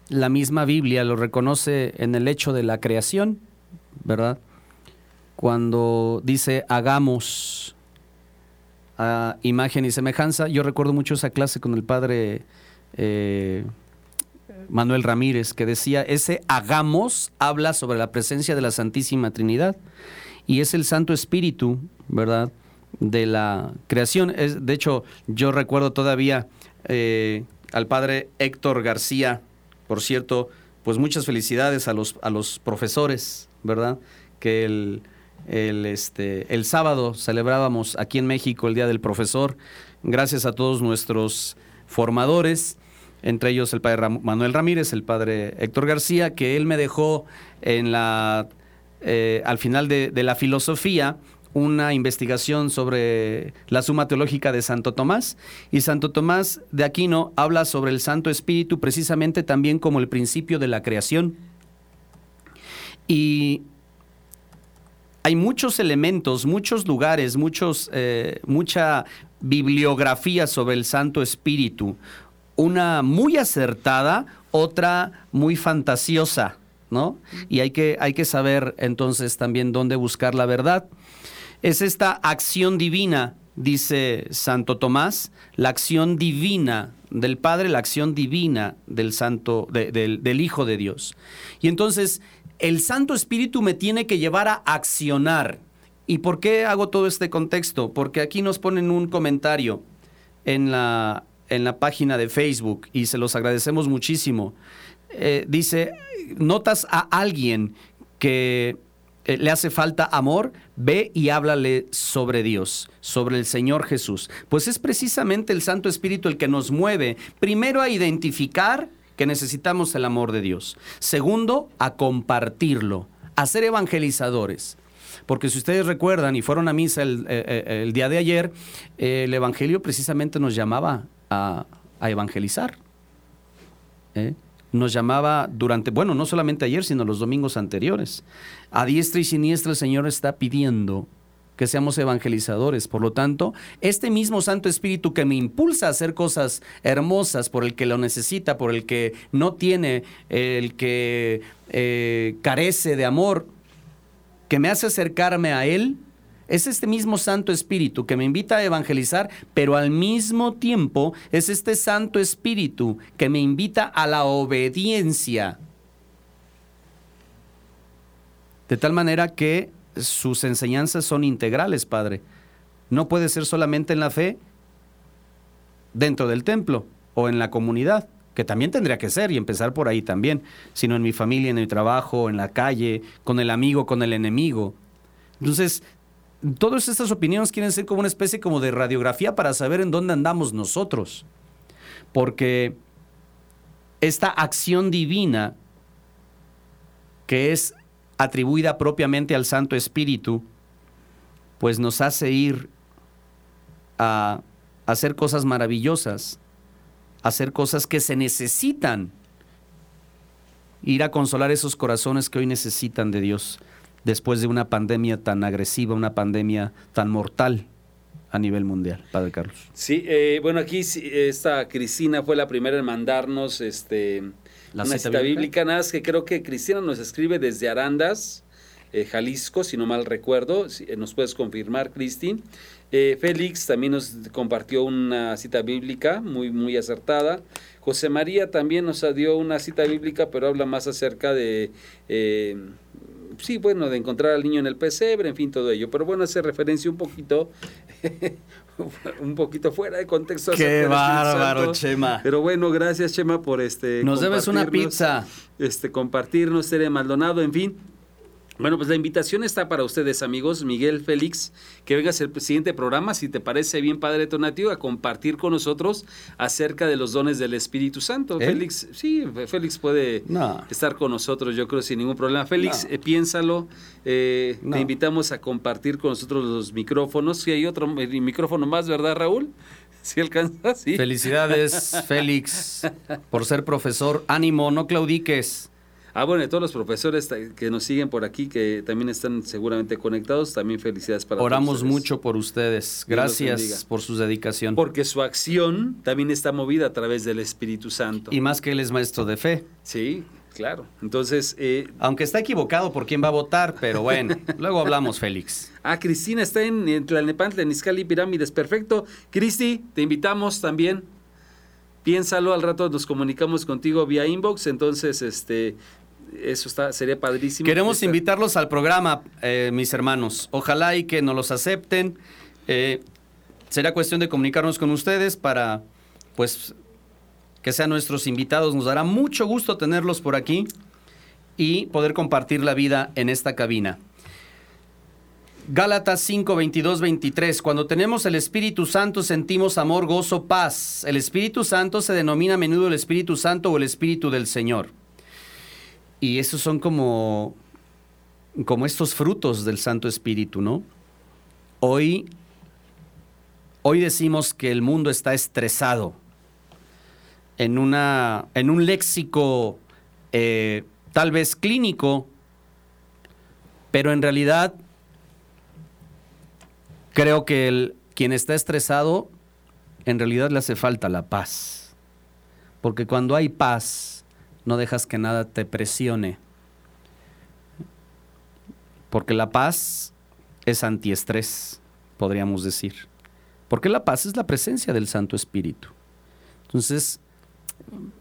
la misma Biblia lo reconoce en el hecho de la creación, ¿verdad? Cuando dice hagamos a imagen y semejanza, yo recuerdo mucho esa clase con el padre eh, Manuel Ramírez, que decía, ese hagamos habla sobre la presencia de la Santísima Trinidad y es el Santo Espíritu, ¿verdad? De la creación. Es, de hecho, yo recuerdo todavía eh, al padre Héctor García, por cierto, pues muchas felicidades a los, a los profesores, ¿verdad? Que el, el, este, el sábado celebrábamos aquí en México el Día del Profesor. Gracias a todos nuestros formadores entre ellos el padre Manuel Ramírez, el padre Héctor García, que él me dejó en la, eh, al final de, la filosofía una investigación sobre la suma teológica de Santo Tomás. Y Santo Tomás de Aquino habla sobre el Santo Espíritu precisamente también como el principio de la creación. Y hay muchos elementos, muchos lugares, muchos, eh, mucha bibliografía sobre el Santo Espíritu una muy acertada, otra muy fantasiosa, ¿no? Y hay que, hay que saber entonces también dónde buscar la verdad. Es esta acción divina, dice Santo Tomás, la acción divina del Padre, la acción divina del Santo, del, del Hijo de Dios. Y entonces, el Santo Espíritu me tiene que llevar a accionar. ¿Y por qué hago todo este contexto? Porque aquí nos ponen un comentario en la, en la página de Facebook y se los agradecemos muchísimo. Eh, dice, notas a alguien que eh, le hace falta amor, ve y háblale sobre Dios, sobre el Señor Jesús. Pues es precisamente el Santo Espíritu el que nos mueve, primero a identificar que necesitamos el amor de Dios. Segundo, a compartirlo, a ser evangelizadores. Porque si ustedes recuerdan y fueron a misa el, eh, el día de ayer, el Evangelio precisamente nos llamaba a, evangelizar. ¿eh? Nos llamaba durante, bueno, no solamente ayer, sino los domingos anteriores. A diestra y siniestra el Señor está pidiendo que seamos evangelizadores. Por lo tanto, este mismo Santo Espíritu que me impulsa a hacer cosas hermosas por el que lo necesita, por el que no tiene, el que eh, carece de amor, que me hace acercarme a Él, es este mismo Santo Espíritu que me invita a evangelizar, pero al mismo tiempo es este Santo Espíritu que me invita a la obediencia. De tal manera que sus enseñanzas son integrales, Padre. No puede ser solamente en la fe dentro del templo o en la comunidad, que también tendría que ser y empezar por ahí también, sino en mi familia, en mi trabajo, en la calle, con el amigo, con el enemigo. Entonces, todas estas opiniones quieren ser como una especie como de radiografía para saber en dónde andamos nosotros. Porque esta acción divina que es atribuida propiamente al Santo Espíritu, pues nos hace ir a hacer cosas maravillosas, hacer cosas que se necesitan, ir a consolar esos corazones que hoy necesitan de Dios después de una pandemia tan agresiva, una pandemia tan mortal a nivel mundial, Padre Carlos. Sí, eh, bueno, aquí esta Cristina fue la primera en mandarnos este, la una cita, bíblica, nada que creo que Cristina nos escribe desde Arandas, eh, Jalisco, si no mal recuerdo. nos puedes confirmar, Cristín. Félix también nos compartió una cita bíblica muy, muy acertada. José María también nos dio una cita bíblica, pero habla más acerca de sí, bueno, de encontrar al niño en el pesebre, en fin, todo ello. Pero bueno, hace referencia un poquito, un poquito fuera de contexto. Qué bárbaro, Chema. Pero bueno, gracias, Chema, por este. Nos debes una pizza. Este, compartirnos, Tere Maldonado, en fin. Bueno, pues la invitación está para ustedes, amigos. Miguel Félix, que vengas el siguiente programa, si te parece bien, Padre Tonativo, a compartir con nosotros acerca de los dones del Espíritu Santo. Félix, sí, Félix puede estar con nosotros, yo creo, sin ningún problema. Félix, eh, piénsalo. Eh, te invitamos a compartir con nosotros los micrófonos. Si hay otro micrófono más, ¿verdad, Raúl? Si alcanza, sí. Felicidades, Félix, por ser profesor. Ánimo, no claudiques. Ah, bueno, y todos los profesores que nos siguen por aquí, que también están seguramente conectados, también felicidades para Oramos mucho por ustedes. Gracias por su dedicación. Porque su acción también está movida a través del Espíritu Santo. Y más que él es maestro de fe. Sí, claro. Entonces. Eh, Aunque está equivocado por quién va a votar, pero bueno, luego hablamos, Félix. Ah, Cristina está en, en Tlalnepantla, en Pirámides. Perfecto. Cristi, te invitamos también piénsalo, al rato nos comunicamos contigo vía inbox, entonces este eso está, sería padrísimo. Queremos invitarlos al programa, eh, mis hermanos. Ojalá y que nos los acepten. Eh, será cuestión de comunicarnos con ustedes para, pues, que sean nuestros invitados. Nos dará mucho gusto tenerlos por aquí y poder compartir la vida en esta cabina. Gálatas 5, 22, 23. Cuando tenemos el Espíritu Santo sentimos amor, gozo, paz. El Espíritu Santo se denomina a menudo el Espíritu Santo o el Espíritu del Señor. Y esos son como, como estos frutos del Santo Espíritu, ¿no? Hoy, hoy decimos que el mundo está estresado en, una, en un léxico eh, tal vez clínico, pero en realidad creo que el, quien está estresado, en realidad le hace falta la paz. Porque cuando hay paz, no dejas que nada te presione. Porque la paz es antiestrés, podríamos decir. Porque la paz es la presencia del Santo Espíritu. Entonces,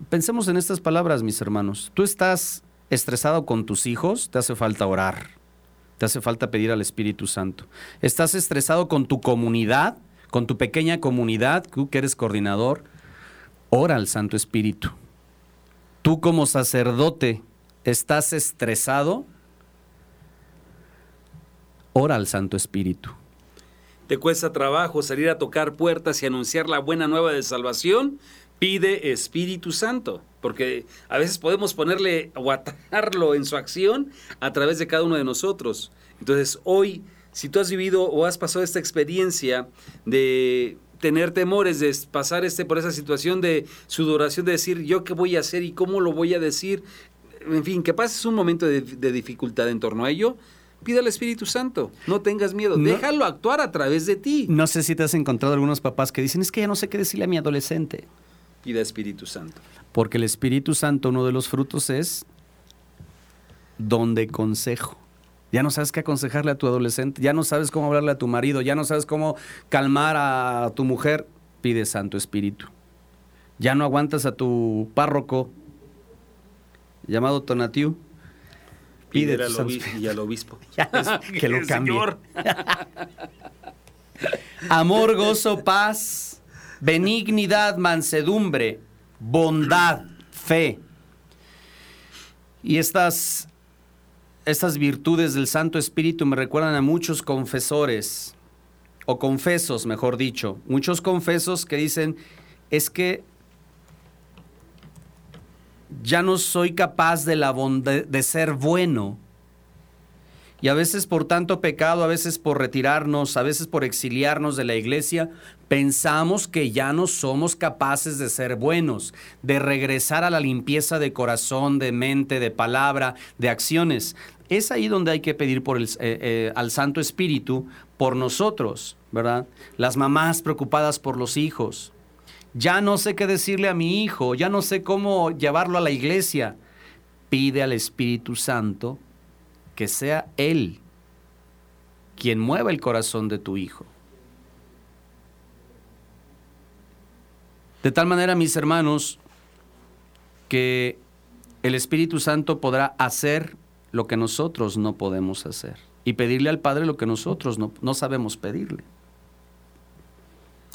pensemos en estas palabras, mis hermanos. Tú estás estresado con tus hijos, te hace falta orar. Te hace falta pedir al Espíritu Santo. Estás estresado con tu comunidad, con tu pequeña comunidad, tú que eres coordinador, ora al Santo Espíritu tú como sacerdote estás estresado, ora al Santo Espíritu. ¿Te cuesta trabajo salir a tocar puertas y anunciar la buena nueva de salvación? Pide Espíritu Santo, porque a veces podemos ponerle o atarlo en su acción a través de cada uno de nosotros. Entonces, hoy, si tú has vivido o has pasado esta experiencia de tener temores de pasar este por esa situación de sudoración, de decir yo qué voy a hacer y cómo lo voy a decir, en fin, que pases un momento de, dificultad en torno a ello, pide al Espíritu Santo, no tengas miedo, déjalo actuar a través de ti. No sé si te has encontrado algunos papás que dicen, es que ya no sé qué decirle a mi adolescente. Pide Espíritu Santo. Porque el Espíritu Santo, uno de los frutos es don de consejo. Ya no sabes qué aconsejarle a tu adolescente, ya no sabes cómo hablarle a tu marido, ya no sabes cómo calmar a tu mujer, pide Santo Espíritu. Ya no aguantas a tu párroco llamado Tonatiu, pide al y al obispo. que lo cambie. Amor, gozo, paz, benignidad, mansedumbre, bondad, fe. Y estas estas virtudes del Santo Espíritu me recuerdan a muchos confesores, o confesos, mejor dicho, muchos confesos que dicen, es que ya no soy capaz de, la de ser bueno. Y a veces por tanto pecado, a veces por retirarnos, a veces por exiliarnos de la iglesia, pensamos que ya no somos capaces de ser buenos, de regresar a la limpieza de corazón, de mente, de palabra, de acciones es ahí donde hay que pedir por el, eh, eh, al Santo Espíritu por nosotros, ¿verdad? Las mamás preocupadas por los hijos. Ya no sé qué decirle a mi hijo, ya no sé cómo llevarlo a la iglesia. Pide al Espíritu Santo que sea Él quien mueva el corazón de tu hijo. De tal manera, mis hermanos, que el Espíritu Santo podrá hacer lo que nosotros no podemos hacer y pedirle al Padre lo que nosotros no, no sabemos pedirle.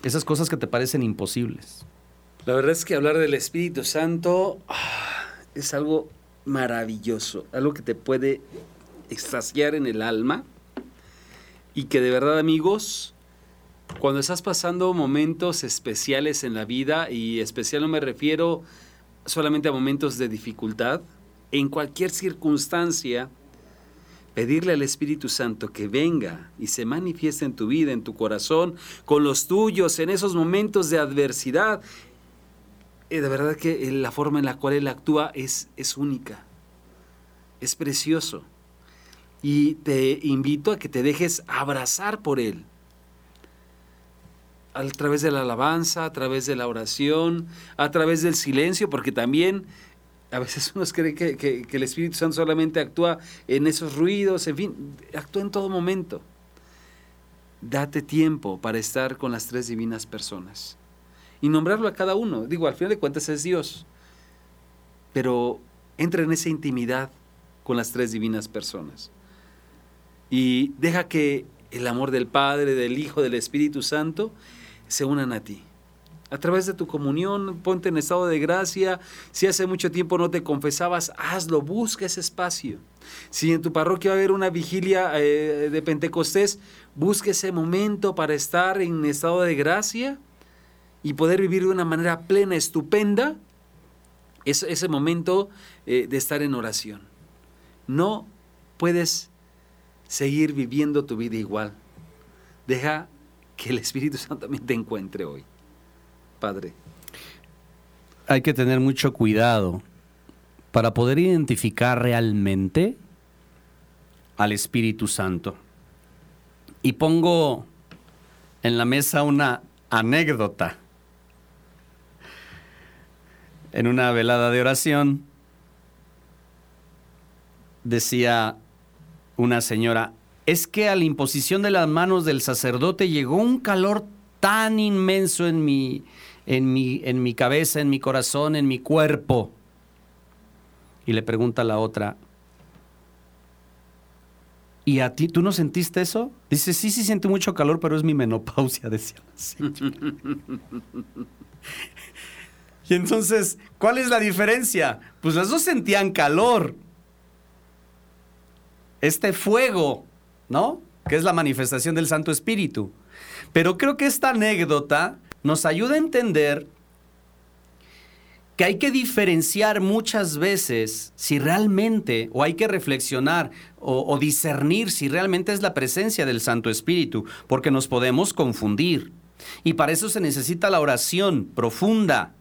Esas cosas que te parecen imposibles. La verdad es que hablar del Espíritu Santo ah, es algo maravilloso, algo que te puede extasiar en el alma y que de verdad amigos, cuando estás pasando momentos especiales en la vida, y especial no me refiero solamente a momentos de dificultad, en cualquier circunstancia, pedirle al Espíritu Santo que venga y se manifieste en tu vida, en tu corazón, con los tuyos, en esos momentos de adversidad. Eh, de verdad que la forma en la cual Él actúa es, es única, es precioso. Y te invito a que te dejes abrazar por Él. A través de la alabanza, a través de la oración, a través del silencio, porque también a veces uno cree que, el Espíritu Santo solamente actúa en esos ruidos, en fin, actúa en todo momento. Date tiempo para estar con las tres divinas personas y nombrarlo a cada uno. Digo, al final de cuentas es Dios, pero entra en esa intimidad con las tres divinas personas y deja que el amor del Padre, del Hijo, del Espíritu Santo se unan a ti a través de tu comunión, ponte en estado de gracia. Si hace mucho tiempo no te confesabas, hazlo, busca ese espacio. Si en tu parroquia va a haber una vigilia eh, de Pentecostés, busca ese momento para estar en estado de gracia y poder vivir de una manera plena, estupenda, es, ese momento eh, de estar en oración. No puedes seguir viviendo tu vida igual. Deja que el Espíritu Santo también te encuentre hoy. Padre. Hay que tener mucho cuidado para poder identificar realmente al Espíritu Santo. Y pongo en la mesa una anécdota. En una velada de oración decía una señora, es que a la imposición de las manos del sacerdote llegó un calor tan inmenso en mi, en mi, en mi cabeza, en mi corazón, en mi cuerpo. Y le pregunta a la otra, ¿y a ti tú no sentiste eso? Dice, sí, sí siento mucho calor, pero es mi menopausia, decía y entonces, ¿cuál es la diferencia? Pues las dos sentían calor. Este fuego, ¿no? Que es la manifestación del Santo Espíritu. Pero creo que esta anécdota nos ayuda a entender que hay que diferenciar muchas veces si realmente, o hay que reflexionar o, discernir si realmente es la presencia del Santo Espíritu, porque nos podemos confundir. Y para eso se necesita la oración profunda.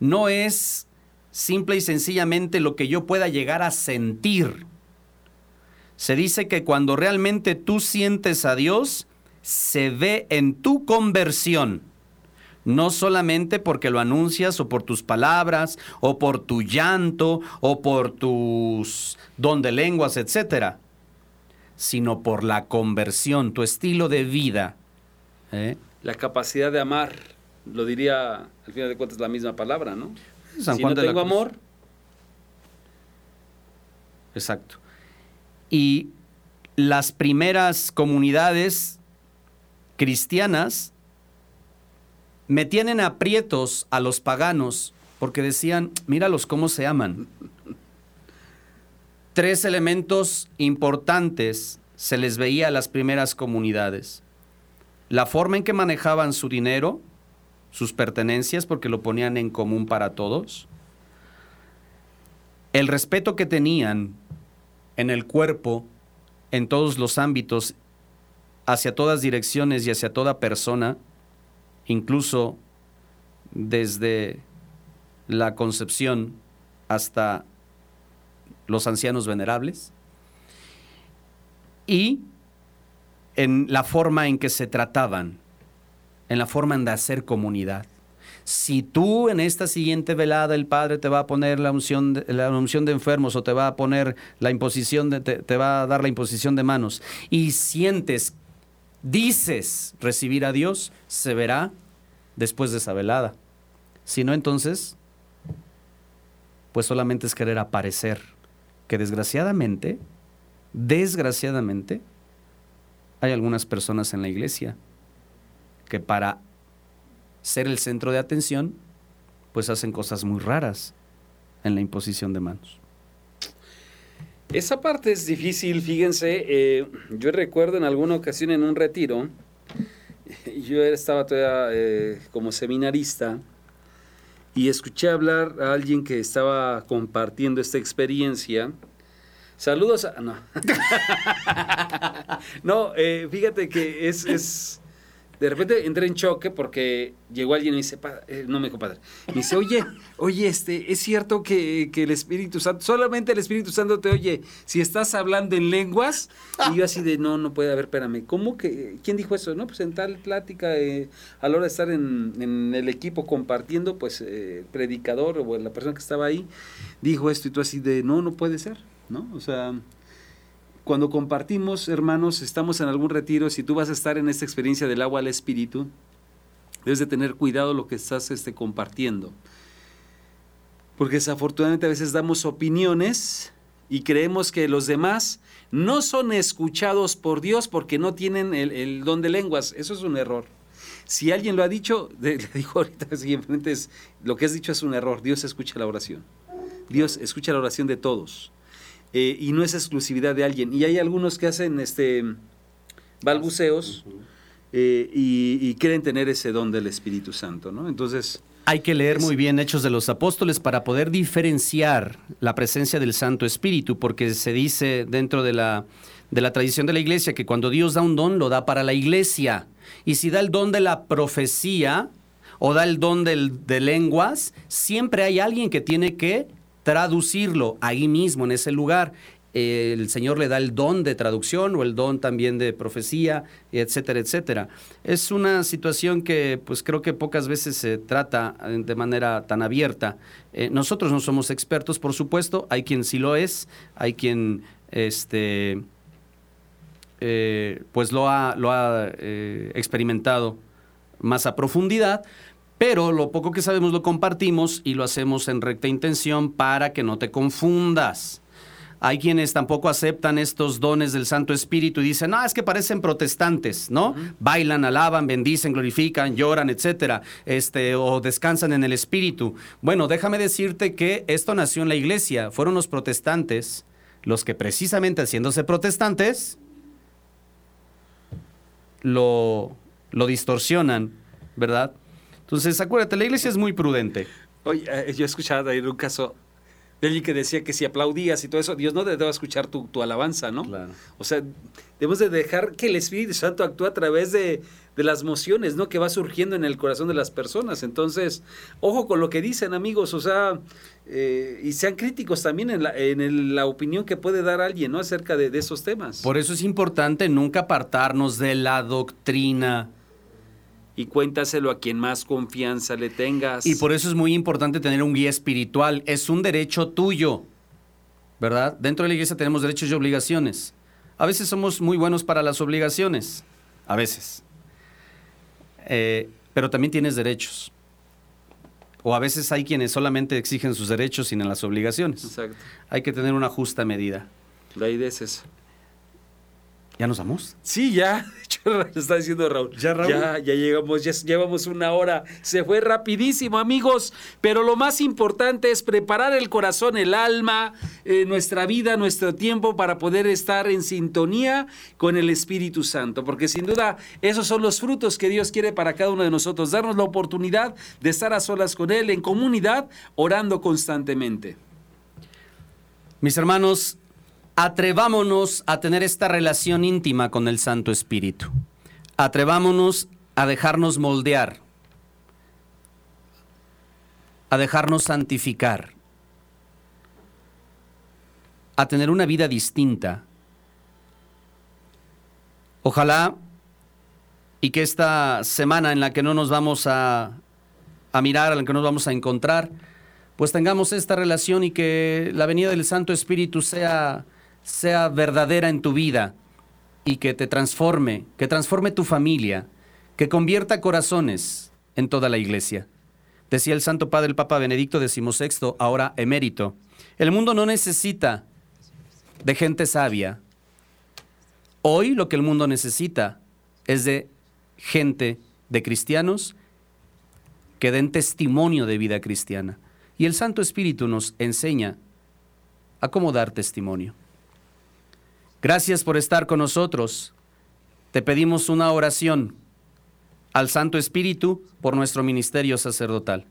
No es simple y sencillamente lo que yo pueda llegar a sentir. Se dice que cuando realmente tú sientes a Dios, se ve en tu conversión. No solamente porque lo anuncias o por tus palabras o por tu llanto o por tus don de lenguas, etcétera, sino por la conversión, tu estilo de vida. ¿eh? La capacidad de amar, lo diría al final de cuentas la misma palabra, ¿no? si no tengo amor. Exacto. Y las primeras comunidades cristianas metían en aprietos a los paganos porque decían, míralos cómo se aman. Tres elementos importantes se les veía a las primeras comunidades. La forma en que manejaban su dinero, sus pertenencias, porque lo ponían en común para todos. El respeto que tenían en el cuerpo, en todos los ámbitos hacia todas direcciones y hacia toda persona, incluso desde la concepción hasta los ancianos venerables, y en la forma en que se trataban, en la forma de hacer comunidad. Si tú en esta siguiente velada el Padre te va a poner la unción de, la unción de enfermos o te va a poner la imposición de, te, te va a dar la imposición de manos y sientes, dices recibir a Dios, se verá después de esa velada. Si no, entonces, pues solamente es querer aparecer, que desgraciadamente, desgraciadamente, hay algunas personas en la iglesia que para ser el centro de atención, pues hacen cosas muy raras en la imposición de manos. Esa parte es difícil, fíjense, eh, yo recuerdo en alguna ocasión en un retiro, yo estaba todavía eh, como seminarista y escuché hablar a alguien que estaba compartiendo esta experiencia. Saludos a... No, no eh, fíjate que es, es de repente entré en choque porque llegó alguien y me dice, eh, no me compadre, me dice, oye, oye, este, es cierto que, el Espíritu Santo, solamente el Espíritu Santo te oye si estás hablando en lenguas. Y yo así de, no, no puede haber, espérame, ¿cómo que, quién dijo eso? No, pues en tal plática, eh, a la hora de estar en, el equipo compartiendo, pues eh, predicador o la persona que estaba ahí, dijo esto y tú así de, no, no puede ser, ¿no? O sea cuando compartimos, hermanos, estamos en algún retiro, si tú vas a estar en esta experiencia del agua al espíritu, debes de tener cuidado lo que estás este, compartiendo. Porque desafortunadamente a veces damos opiniones y creemos que los demás no son escuchados por Dios porque no tienen el, don de lenguas. Eso es un error. Si alguien lo ha dicho, le dijo ahorita es, lo que has dicho es un error. Dios escucha la oración. Dios escucha la oración de todos. Eh, y no es exclusividad de alguien. Y hay algunos que hacen este balbuceos eh, y, y, quieren tener ese don del Espíritu Santo, ¿no? Entonces... Hay que leer muy bien Hechos de los Apóstoles para poder diferenciar la presencia del Santo Espíritu, porque se dice dentro de la, de la tradición de la iglesia que cuando Dios da un don, lo da para la iglesia. Y si da el don de la profecía o da el don de lenguas, siempre hay alguien que tiene que traducirlo ahí mismo, en ese lugar. el Señor le da el don de traducción o el don también de profecía, etcétera, etcétera. Es una situación que pues creo que pocas veces se trata eh, de manera tan abierta. Eh, nosotros no somos expertos, por supuesto, hay quien sí lo es, hay quien este, eh, pues lo ha, lo ha experimentado más a profundidad, pero lo poco que sabemos lo compartimos y lo hacemos en recta intención para que no te confundas. Hay quienes tampoco aceptan estos dones del Santo Espíritu y dicen, no, es que parecen protestantes, ¿no? Bailan, alaban, bendicen, glorifican, lloran, etcétera, este, o descansan en el Espíritu. Bueno, déjame decirte que esto nació en la iglesia. Fueron los protestantes los que precisamente haciéndose protestantes lo, lo distorsionan, ¿verdad? Entonces, acuérdate, la iglesia es muy prudente. Oye, eh, yo he escuchado ahí un caso de alguien que decía que si aplaudías y todo eso, Dios no te a escuchar tu, alabanza, ¿no? Claro. O sea, debemos de dejar que el Espíritu Santo actúe a través de, las mociones, ¿no? Que va surgiendo en el corazón de las personas. Entonces, ojo con lo que dicen, amigos, o sea, eh, y sean críticos también en la, en la opinión que puede dar alguien, ¿no? Acerca de, de esos temas. Por eso es importante nunca apartarnos de la doctrina y cuéntaselo a quien más confianza le tengas. Y por eso es muy importante tener un guía espiritual. Es un derecho tuyo, ¿verdad? Dentro de la iglesia tenemos derechos y obligaciones. A veces somos muy buenos para las obligaciones, a veces. Eh, pero también tienes derechos. O a veces hay quienes solamente exigen sus derechos sin las obligaciones. Exacto. Hay que tener una justa medida. La idea es eso. ¿Ya nos vamos? Sí, ya. Lo está diciendo Raúl. Ya, Raúl. Ya, ya llegamos, ya llevamos una hora. Se fue rapidísimo, amigos. Pero lo más importante es preparar el corazón, el alma, eh, nuestra vida, nuestro tiempo para poder estar en sintonía con el Espíritu Santo. Porque sin duda, esos son los frutos que Dios quiere para cada uno de nosotros. Darnos la oportunidad de estar a solas con Él, en comunidad, orando constantemente. Mis hermanos, atrevámonos a tener esta relación íntima con el Santo Espíritu. Atrevámonos a dejarnos moldear, a dejarnos santificar, a tener una vida distinta. Ojalá y que esta semana en la que no nos vamos a, mirar, al que nos vamos a encontrar, pues tengamos esta relación y que la venida del Santo Espíritu sea, sea verdadera en tu vida y que te transforme, que transforme tu familia, que convierta corazones en toda la iglesia. Decía el Santo Padre el Papa Benedicto XVI, ahora emérito, el mundo no necesita de gente sabia. Hoy lo que el mundo necesita es de gente, de cristianos, que den testimonio de vida cristiana. Y el Santo Espíritu nos enseña a cómo dar testimonio. Gracias por estar con nosotros. Te pedimos una oración al Santo Espíritu por nuestro ministerio sacerdotal.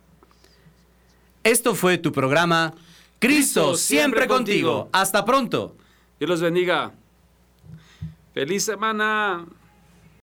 Esto fue tu programa Cristo siempre contigo. Hasta pronto. Dios los bendiga. Feliz semana.